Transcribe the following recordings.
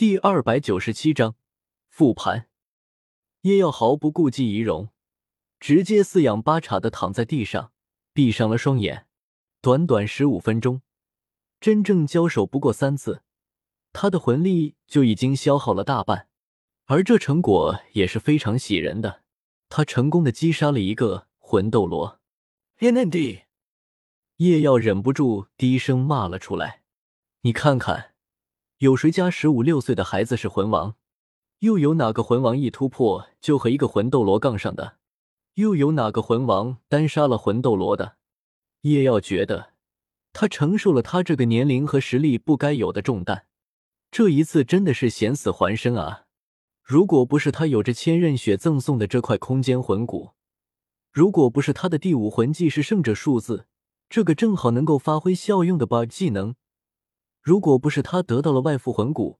第二百九十七章复盘。叶耀毫不顾忌仪容，直接四仰八叉的躺在地上，闭上了双眼。短短十五分钟，真正交手不过三次，他的魂力就已经消耗了大半，而这成果也是非常喜人的。他成功的击杀了一个魂斗罗。天难地！叶耀忍不住低声骂了出来：“你看看，有谁家十五六岁的孩子是魂王？又有哪个魂王一突破就和一个魂斗罗杠上的？又有哪个魂王单杀了魂斗罗的？”叶耀觉得，他承受了他这个年龄和实力不该有的重担，这一次真的是险死还生啊！如果不是他有着千仞雪赠送的这块空间魂骨，如果不是他的第五魂技是胜者数字。这个正好能够发挥效用的 bug 技能，如果不是他得到了外附魂骨，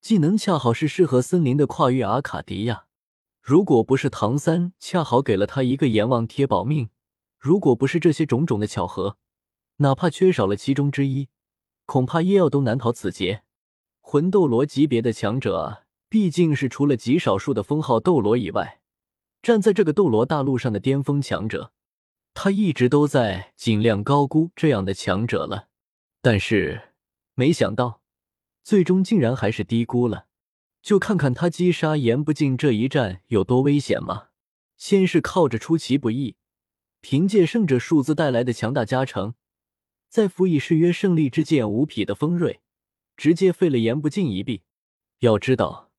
技能恰好是适合森林的跨越阿卡迪亚；如果不是唐三恰好给了他一个阎王贴保命，如果不是这些种种的巧合，哪怕缺少了其中之一，恐怕叶耀都难逃此劫。魂斗罗级别的强者啊，毕竟是除了极少数的封号斗罗以外，站在这个斗罗大陆上的巅峰强者。他一直都在尽量高估这样的强者了，但是没想到，最终竟然还是低估了。就看看他击杀言不尽这一战有多危险吗？先是靠着出其不意，凭借胜者数字带来的强大加成，再辅以誓约胜利之剑无匹的锋锐，直接废了言不尽一臂。要知道，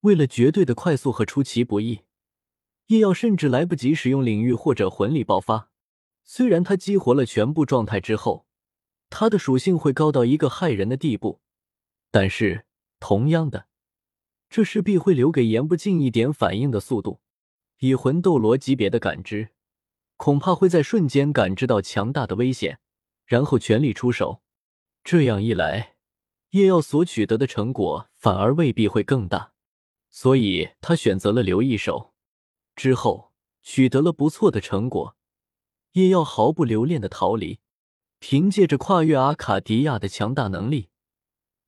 为了绝对的快速和出其不意，叶耀甚至来不及使用领域或者魂力爆发。虽然他激活了全部状态之后，他的属性会高到一个骇人的地步，但是同样的，这势必会留给言不尽一点反应的速度。以魂斗罗级别的感知，恐怕会在瞬间感知到强大的危险，然后全力出手。这样一来，叶耀所取得的成果反而未必会更大，所以他选择了留一手。之后取得了不错的成果。叶耀毫不留恋的逃离，凭借着跨越阿卡迪亚的强大能力，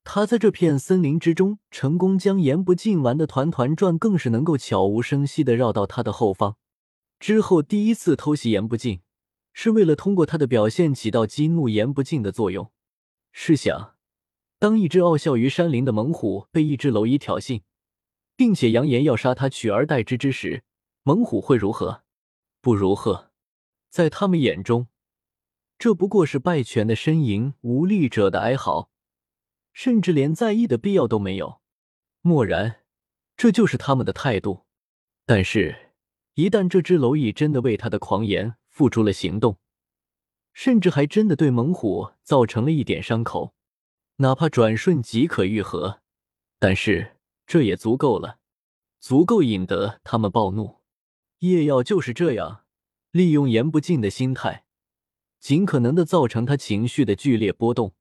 他在这片森林之中成功将言不尽玩的团团转，更是能够悄无声息的绕到他的后方。之后第一次偷袭言不尽，是为了通过他的表现起到激怒言不尽的作用。试想，当一只傲笑于山林的猛虎被一只蝼蚁挑衅，并且扬言要杀他取而代之之时，猛虎会如何？不如何？在他们眼中，这不过是败犬的呻吟，无力者的哀嚎，甚至连在意的必要都没有。漠然，这就是他们的态度。但是，一旦这只蝼蚁真的为他的狂言付出了行动，甚至还真的对猛虎造成了一点伤口，哪怕转瞬即可愈合，但是这也足够了，足够引得他们暴怒。叶耀就是这样。利用言不尽的心态，尽可能的造成他情绪的剧烈波动。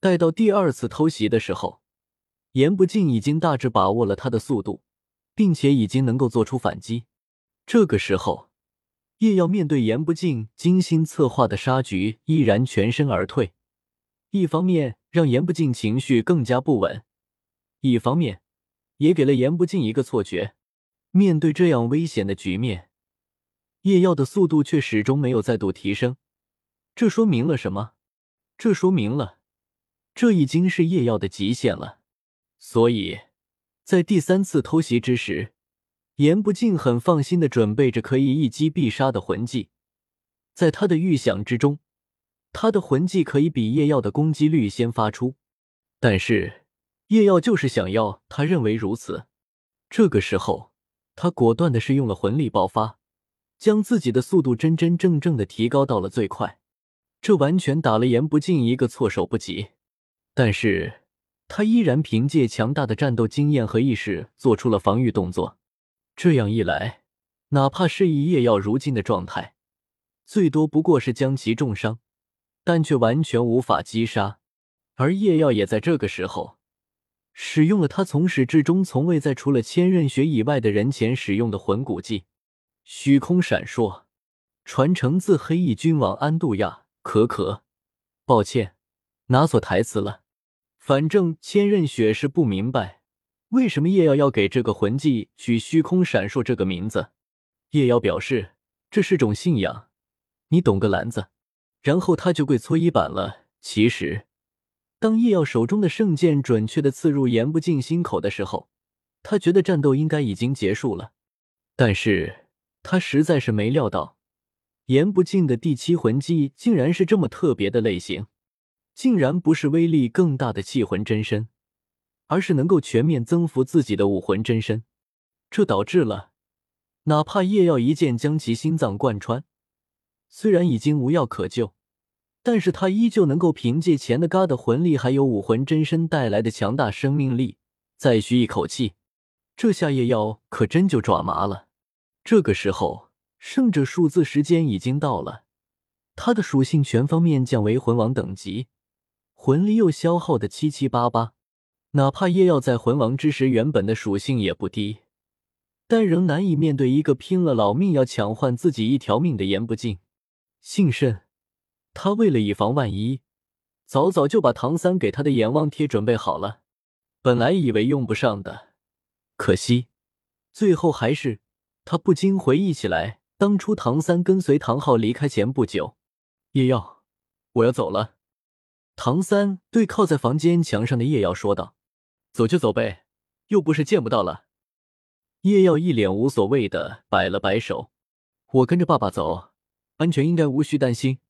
待到第二次偷袭的时候，言不进已经大致把握了他的速度，并且已经能够做出反击。这个时候，叶耀面对言不进精心策划的杀局，毅然全身而退。一方面让言不尽情绪更加不稳，一方面也给了言不尽一个错觉：面对这样危险的局面。叶耀的速度却始终没有再度提升，这说明了什么？这说明了，这已经是夜耀的极限了。所以，在第三次偷袭之时，颜不尽很放心的准备着可以一击必杀的魂技。在他的预想之中，他的魂技可以比夜耀的攻击率先发出，但是夜耀就是想要他认为如此。这个时候，他果断的是用了魂力爆发。将自己的速度真真正正的提高到了最快，这完全打了言不尽一个措手不及。但是他依然凭借强大的战斗经验和意识做出了防御动作。这样一来，哪怕是以叶耀如今的状态，最多不过是将其重伤，但却完全无法击杀。而叶耀也在这个时候使用了他从始至终从未在除了千仞雪以外的人前使用的魂骨技。虚空闪烁，传承自黑翼君王安杜亚。可可，抱歉，拿错台词了。反正千仞雪是不明白为什么叶耀要给这个魂技取“虚空闪烁”这个名字？叶耀表示这是种信仰，你懂个篮子。然后他就跪搓衣板了。其实，当叶耀手中的圣剑准确的刺入言不尽心口的时候，他觉得战斗应该已经结束了。但是他实在是没料到，言不尽的第七魂技竟然是这么特别的类型，竟然不是威力更大的气魂真身。而是能够全面增幅自己的武魂真身，这导致了哪怕叶耀一剑将其心脏贯穿，虽然已经无药可救，但是他依旧能够凭借钱的嘎的魂力还有武魂真身带来的强大生命力再吁一口气。这下叶耀可真就爪麻了。这个时候，胜者数字时间已经到了，他的属性全方面降为魂王等级，魂力又消耗的七七八八。哪怕叶耀在魂王之时原本的属性也不低，但仍难以面对一个拼了老命要抢换自己一条命的言不尽。幸甚，他为了以防万一，早早就把唐三给他的阎王贴准备好了。本来以为用不上的，可惜最后还是他不禁回忆起来，当初唐三跟随唐昊离开前不久，叶耀，我要走了。唐三对靠在房间墙上的叶耀说道。走就走呗，又不是见不到了。叶耀一脸无所谓的摆了摆手：“我跟着爸爸走，安全应该无需担心。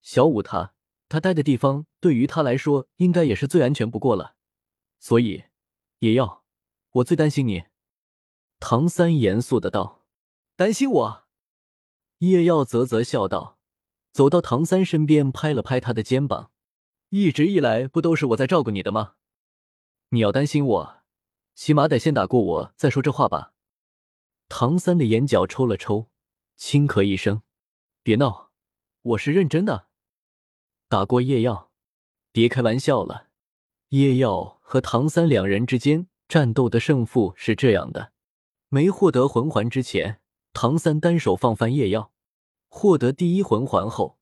小五他他待的地方对于他来说应该也是最安全不过了。所以，叶耀，我最担心你。”唐三严肃的道：“担心我？”叶耀啧啧笑道，走到唐三身边拍了拍他的肩膀：“一直以来不都是我在照顾你的吗？”你要担心我，起码得先打过我再说这话吧。唐三的眼角抽了抽，轻咳一声：“别闹，我是认真的。打过叶耀，别开玩笑了。叶耀和唐三两人之间战斗的胜负是这样的：没获得魂环之前，唐三单手放翻叶耀；获得第一魂环后，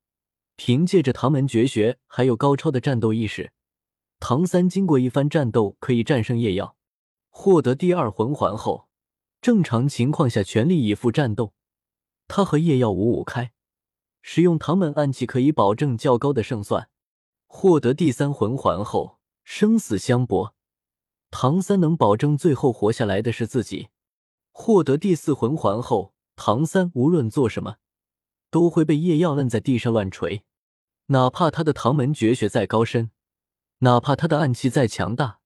凭借着唐门绝学还有高超的战斗意识。唐三经过一番战斗，可以战胜叶耀，获得第二魂环后，正常情况下全力以赴战斗，他和叶耀五五开，使用唐门暗器可以保证较高的胜算。获得第三魂环后，生死相搏，唐三能保证最后活下来的是自己。获得第四魂环后，唐三无论做什么，都会被叶耀摁在地上乱锤，哪怕他的唐门绝学再高深。哪怕他的暗器再强大，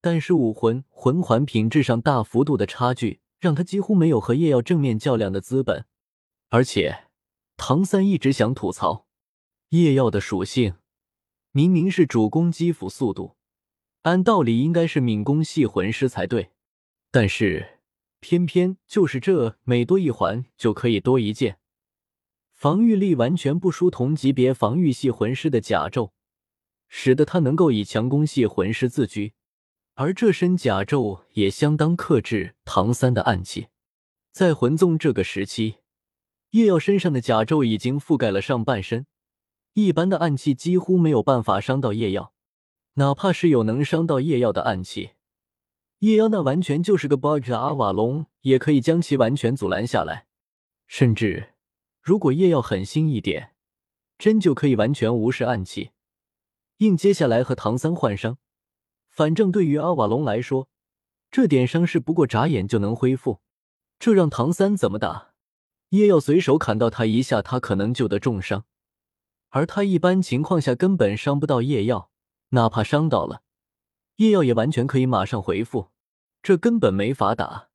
但是武魂魂环品质上大幅度的差距，让他几乎没有和叶耀正面较量的资本。而且，唐三一直想吐槽，叶耀的属性明明是主攻击辅速度，按道理应该是敏攻系魂师才对，但是偏偏就是这每多一环就可以多一件，防御力完全不输同级别防御系魂师的甲胄。使得他能够以强攻系魂师自居，而这身甲胄也相当克制唐三的暗器。在魂宗这个时期，叶耀身上的甲胄已经覆盖了上半身，一般的暗器几乎没有办法伤到叶耀。哪怕是有能伤到叶耀的暗器，叶耀那完全就是个 bug，的阿瓦隆也可以将其完全阻拦下来。甚至，如果叶耀狠心一点，真就可以完全无视暗器。硬接下来和唐三换伤，反正对于阿瓦隆来说，这点伤势不过眨眼就能恢复，这让唐三怎么打？叶耀随手砍到他一下，他可能就得重伤，而他一般情况下根本伤不到叶耀，哪怕伤到了，叶耀也完全可以马上回复，这根本没法打。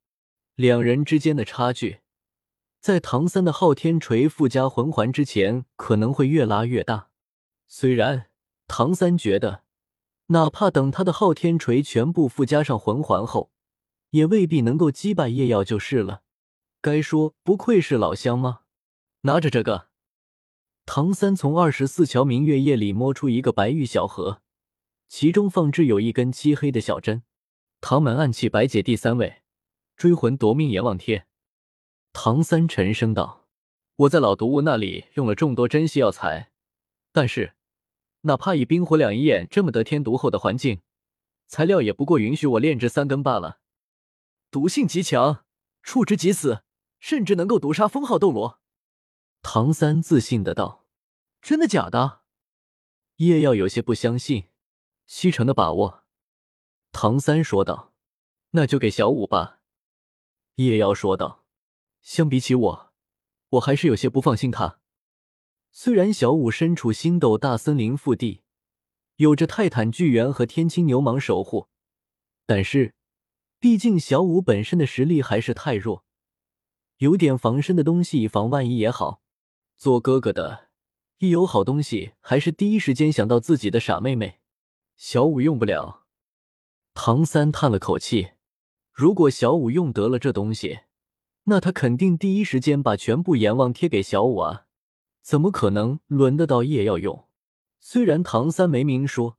两人之间的差距，在唐三的昊天锤附加魂环之前，可能会越拉越大，虽然。唐三觉得，哪怕等他的昊天锤全部附加上魂环后，也未必能够击败叶耀就是了。该说不愧是老乡吗？拿着这个，唐三从二十四桥明月夜里摸出一个白玉小盒，其中放置有一根漆黑的小针。唐门暗器白解第三位，追魂夺命阎王贴。唐三沉声道：“我在老毒物那里用了众多珍稀药材，但是……”哪怕以冰火两仪眼这么得天独厚的环境，材料也不过允许我炼制三根罢了。毒性极强，触之即死，甚至能够毒杀封号斗罗。唐三自信的道：“真的假的？”叶耀有些不相信。七成的把握。唐三说道：“那就给小五吧。”叶耀说道：“相比起我，我还是有些不放心他。虽然小五身处星斗大森林腹地，有着泰坦巨猿和天青牛蟒守护，但是毕竟小五本身的实力还是太弱，有点防身的东西以防万一也好。做哥哥的，一有好东西，还是第一时间想到自己的傻妹妹。小五用不了。”唐三叹了口气。如果小五用得了这东西，那他肯定第一时间把全部阎王贴给小五啊！怎么可能轮得到叶耀用？虽然唐三没明说，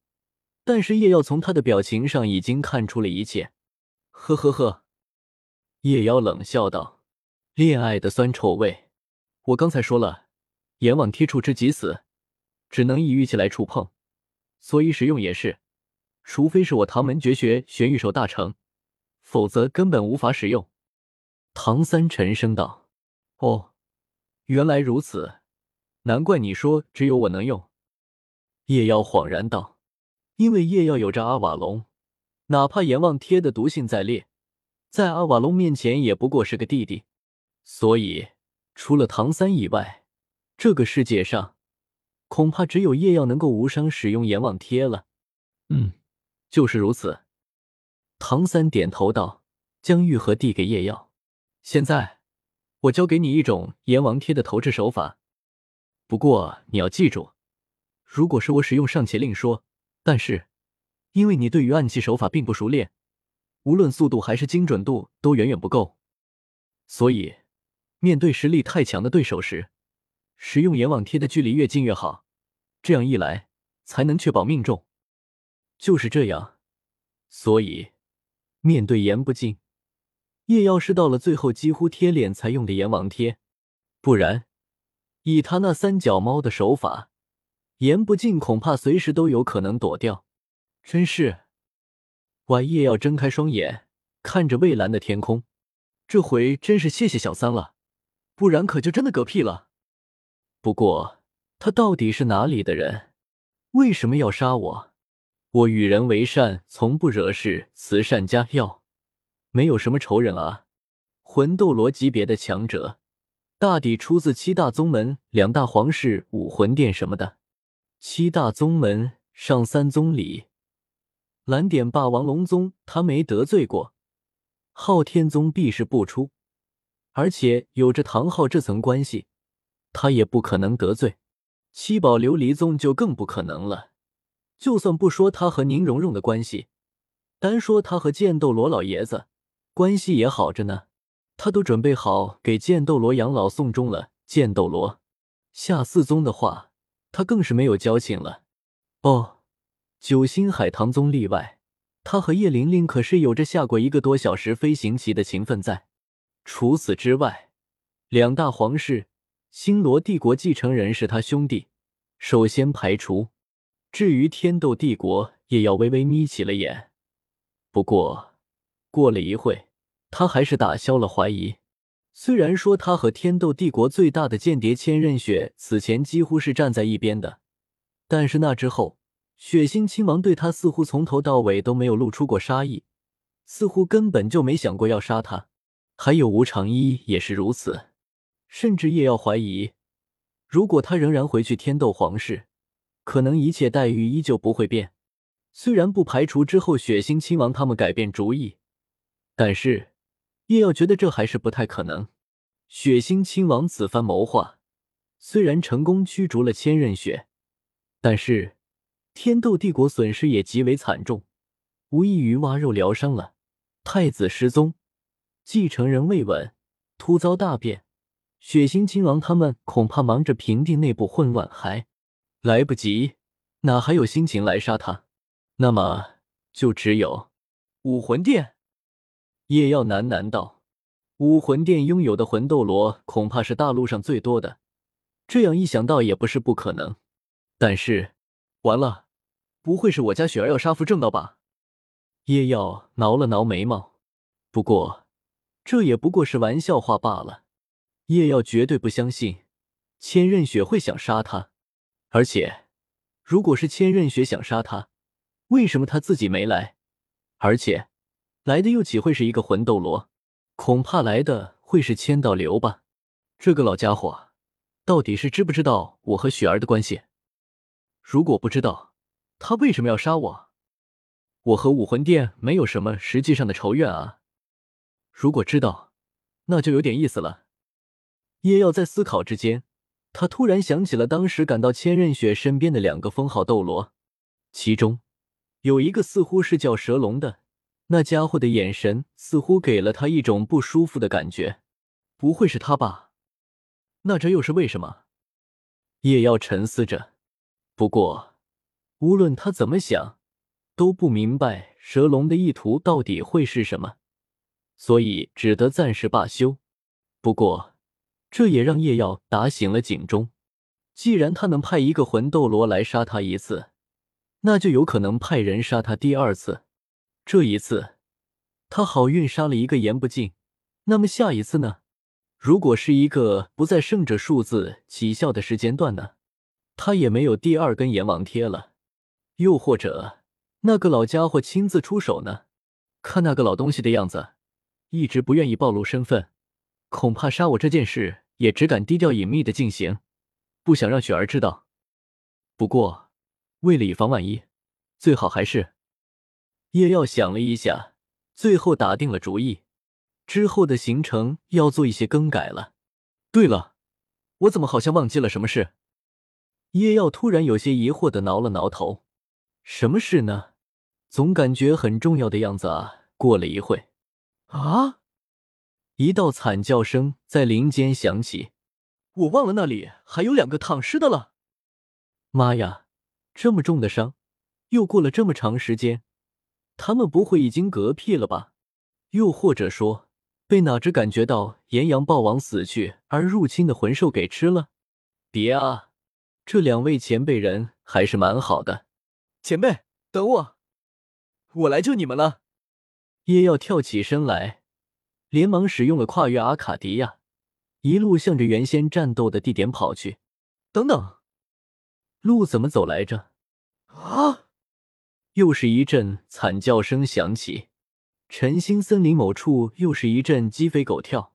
但是叶耀从他的表情上已经看出了一切。呵呵呵，叶瑶冷笑道：“恋爱的酸臭味，我刚才说了，阎王贴触之即死，只能以玉器来触碰，所以使用也是，除非是我唐门绝学玄玉手大成。”否则根本无法使用。唐三沉声道：“哦，原来如此，难怪你说只有我能用。”叶妖恍然道：“因为叶妖有着阿瓦隆，哪怕阎王贴的毒性再烈，在阿瓦隆面前也不过是个弟弟。所以，除了唐三以外，这个世界上恐怕只有叶妖能够无伤使用阎王贴了。”嗯，就是如此。唐三点头道：“将玉盒递给叶耀，现在我教给你一种阎王贴的投掷手法。不过你要记住，如果是我使用尚且另说，但是因为你对于暗器手法并不熟练，无论速度还是精准度都远远不够，所以面对实力太强的对手时，使用阎王贴的距离越近越好，这样一来才能确保命中。就是这样，所以。”面对言不尽，叶耀是到了最后几乎贴脸才用的阎王贴，不然以他那三脚猫的手法，言不尽恐怕随时都有可能躲掉。真是，晚夜要睁开双眼，看着蔚蓝的天空，这回真是谢谢小三了，不然可就真的嗝屁了。不过他到底是哪里的人？为什么要杀我？我与人为善，从不惹事，慈善家要，没有什么仇人啊。魂斗罗级别的强者，大抵出自七大宗门、两大皇室、武魂殿什么的。七大宗门上三宗里，蓝点霸王龙宗他没得罪过，昊天宗必是不出，而且有着唐昊这层关系，他也不可能得罪。七宝琉璃宗就更不可能了。就算不说他和宁荣荣的关系，单说他和剑斗罗老爷子关系也好着呢，他都准备好给剑斗罗养老送终了。剑斗罗下四宗的话，他更是没有交情了。哦，九星海棠宗例外，他和叶玲玲可是有着下过一个多小时飞行棋的情分在。除此之外，两大皇室星罗帝国继承人是他兄弟，首先排除。至于天斗帝国，也要微微眯起了眼。不过，过了一会，他还是打消了怀疑。虽然说他和天斗帝国最大的间谍千仞雪此前几乎是站在一边的，但是那之后，血腥亲王对他似乎从头到尾都没有露出过杀意，似乎根本就没想过要杀他。还有无常一也是如此，甚至叶耀怀疑，如果他仍然回去天斗皇室。可能一切待遇依旧不会变，虽然不排除之后血腥亲王他们改变主意，但是叶耀觉得这还是不太可能。血腥亲王此番谋划，虽然成功驱逐了千仞雪，但是天斗帝国损失也极为惨重，无异于挖肉疗伤了。太子失踪，继承人未稳，突遭大变，血腥亲王他们恐怕忙着平定内部混乱，还。来不及，哪还有心情来杀他？那么就只有武魂殿。叶耀喃喃道：“武魂殿拥有的魂斗罗恐怕是大陆上最多的，这样一想到也不是不可能。但是，完了，不会是我家雪儿要杀父正道吧？”叶耀挠了挠眉毛，不过这也不过是玩笑话罢了。叶耀绝对不相信千仞雪会想杀他，而且如果是千仞雪想杀他，为什么他自己没来？而且来的又岂会是一个魂斗罗？恐怕来的会是千道流吧？这个老家伙到底是知不知道我和雪儿的关系？如果不知道，他为什么要杀我？我和武魂殿没有什么实际上的仇怨啊。如果知道，那就有点意思了。叶耀在思考之间，他突然想起了当时赶到千仞雪身边的两个封号斗罗，其中有一个似乎是叫蛇龙的。那家伙的眼神似乎给了他一种不舒服的感觉，不会是他吧？那这又是为什么？叶耀沉思着。不过，无论他怎么想，都不明白蛇龙的意图到底会是什么，所以只得暂时罢休。不过，这也让叶耀打醒了警钟。既然他能派一个魂斗罗来杀他一次，那就有可能派人杀他第二次。这一次，他好运杀了一个言不尽。那么下一次呢？如果是一个不在胜者数字起效的时间段呢？他也没有第二根阎王贴了。又或者那个老家伙亲自出手呢？看那个老东西的样子，一直不愿意暴露身份，恐怕杀我这件事也只敢低调隐秘的进行，不想让雪儿知道。不过，为了以防万一，最好还是……叶耀想了一下，最后打定了主意，之后的行程要做一些更改了。对了，我怎么好像忘记了什么事？叶耀突然有些疑惑的挠了挠头。什么事呢？总感觉很重要的样子啊！过了一会，啊！一道惨叫声在林间响起。我忘了那里还有两个躺尸的了。妈呀，这么重的伤，又过了这么长时间。他们不会已经嗝屁了吧？又或者说，被哪只感觉到炎阳暴王死去而入侵的魂兽给吃了？别啊！这两位前辈人还是蛮好的。前辈，等我，我来救你们了。叶耀跳起身来，连忙使用了跨越阿卡迪亚，一路向着原先战斗的地点跑去。等等，路怎么走来着？啊！又是一阵惨叫声响起，晨星森林某处又是一阵鸡飞狗跳。